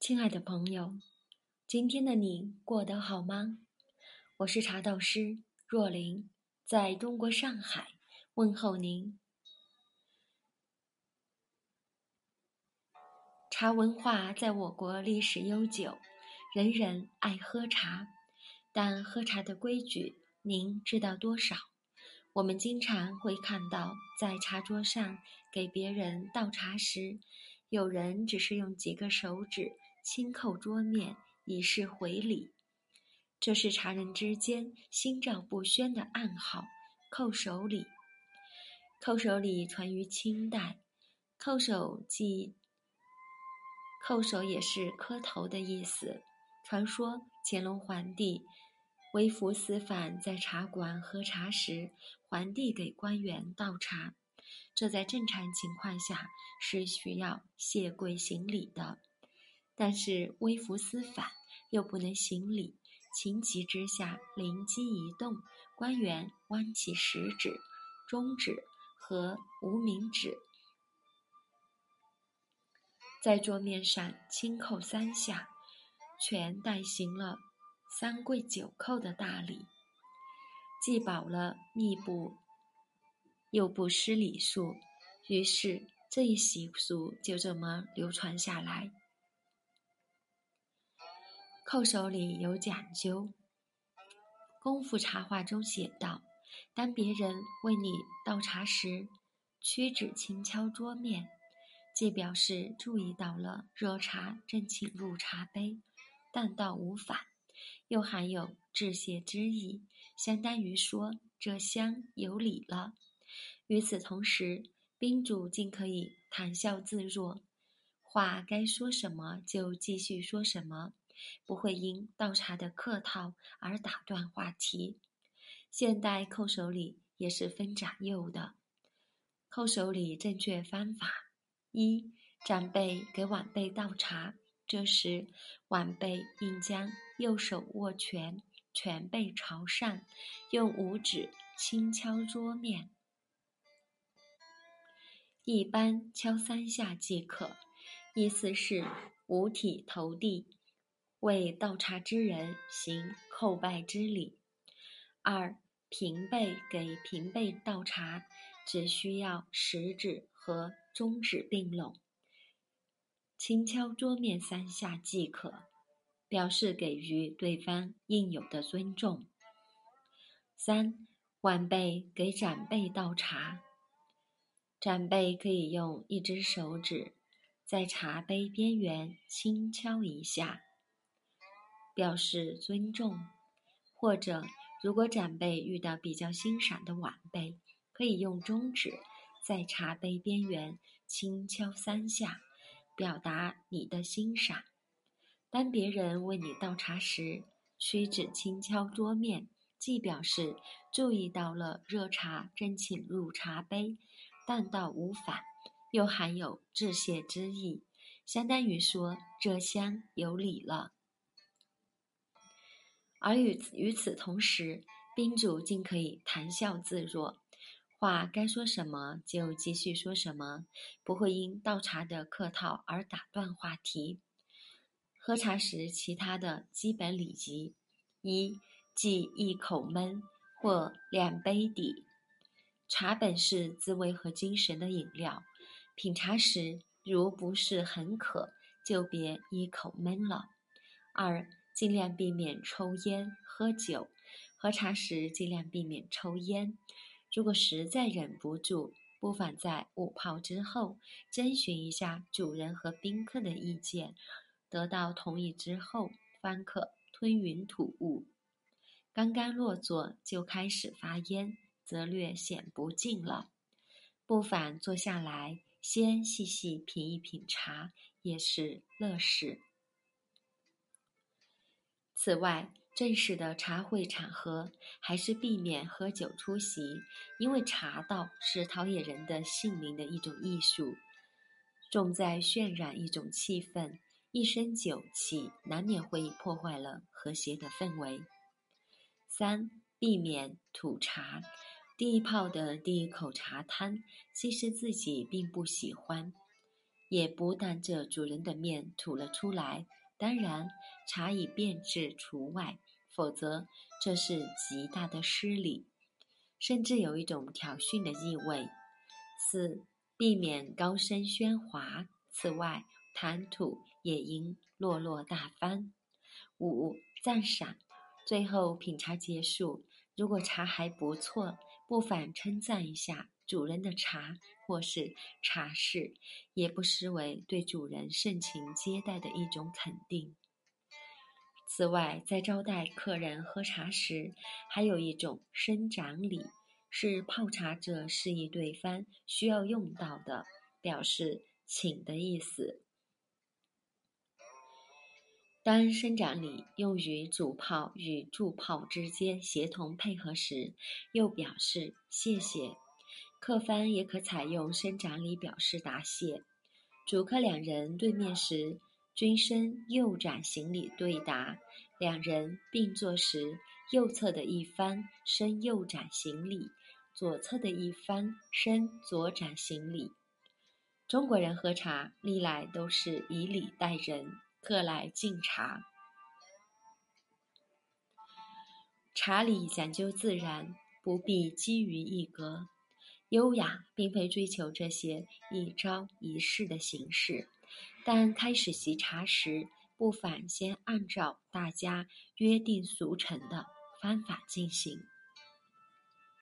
亲爱的朋友，今天的你过得好吗？我是茶道师若琳，在中国上海问候您。茶文化在我国历史悠久，人人爱喝茶，但喝茶的规矩，您知道多少？我们经常会看到，在茶桌上给别人倒茶时，有人只是用几个手指轻叩桌面以示回礼，这是茶人之间心照不宣的暗号。叩首礼，叩首礼传于清代，叩首即叩首也是磕头的意思。传说乾隆皇帝。微服私访在茶馆喝茶时，皇帝给官员倒茶，这在正常情况下是需要谢跪行礼的。但是微服私访又不能行礼，情急之下灵机一动，官员弯起食指、中指和无名指，在桌面上轻叩三下，全代行了。三跪九叩的大礼，既保了密不，又不失礼数，于是这一习俗就这么流传下来。叩首礼有讲究，《功夫茶话》中写道：当别人为你倒茶时，屈指轻敲桌面，既表示注意到了热茶正请入茶杯，但倒无反。又含有致谢之意，相当于说这厢有礼了。与此同时，宾主竟可以谈笑自若，话该说什么就继续说什么，不会因倒茶的客套而打断话题。现代叩首礼也是分长幼的。叩首礼正确方法：一、长辈给晚辈倒茶。这时，晚辈应将右手握拳，拳背朝上，用五指轻敲桌面，一般敲三下即可。意思是五体投地，为倒茶之人行叩拜之礼。二，平辈给平辈倒茶，只需要食指和中指并拢。轻敲桌面三下即可，表示给予对方应有的尊重。三，晚辈给长辈倒茶，长辈可以用一只手指在茶杯边缘轻敲一下，表示尊重。或者，如果长辈遇到比较欣赏的晚辈，可以用中指在茶杯边缘轻敲三下。表达你的欣赏。当别人为你倒茶时，屈指轻敲桌面，既表示注意到了热茶正请入茶杯，但倒无反，又含有致谢之意，相当于说这厢有礼了。而与与此同时，宾主竟可以谈笑自若。话该说什么就继续说什么，不会因倒茶的客套而打断话题。喝茶时其他的基本礼仪：一、忌一口闷或两杯底。茶本是滋味和精神的饮料，品茶时如不是很渴，就别一口闷了。二、尽量避免抽烟喝酒，喝茶时尽量避免抽烟。如果实在忍不住，不妨在午泡之后征询一下主人和宾客的意见，得到同意之后，方可吞云吐雾。刚刚落座就开始发烟，则略显不敬了。不妨坐下来，先细细品一品茶，也是乐事。此外，正式的茶会场合，还是避免喝酒出席，因为茶道是陶冶人的性命的一种艺术，重在渲染一种气氛，一身酒气难免会破坏了和谐的氛围。三，避免吐茶，第一泡的第一口茶汤，其实自己并不喜欢，也不当着主人的面吐了出来。当然，茶已变质除外，否则这是极大的失礼，甚至有一种挑衅的意味。四、避免高声喧哗。此外，谈吐也应落落大方。五、赞赏。最后品茶结束，如果茶还不错，不妨称赞一下主人的茶或是茶室，也不失为对主人盛情接待的一种肯定。此外，在招待客人喝茶时，还有一种伸掌礼，是泡茶者示意对方需要用到的，表示请的意思。当生长礼用于主泡与助泡之间协同配合时，又表示谢谢。客方也可采用伸展礼表示答谢。主客两人对面时，均伸右展行礼对答；两人并坐时，右侧的一方伸右展行礼，左侧的一方伸左展行礼。中国人喝茶历来都是以礼待人。客来敬茶，茶礼讲究自然，不必基于一格。优雅并非追求这些一招一式的形式，但开始习茶时，不妨先按照大家约定俗成的方法进行。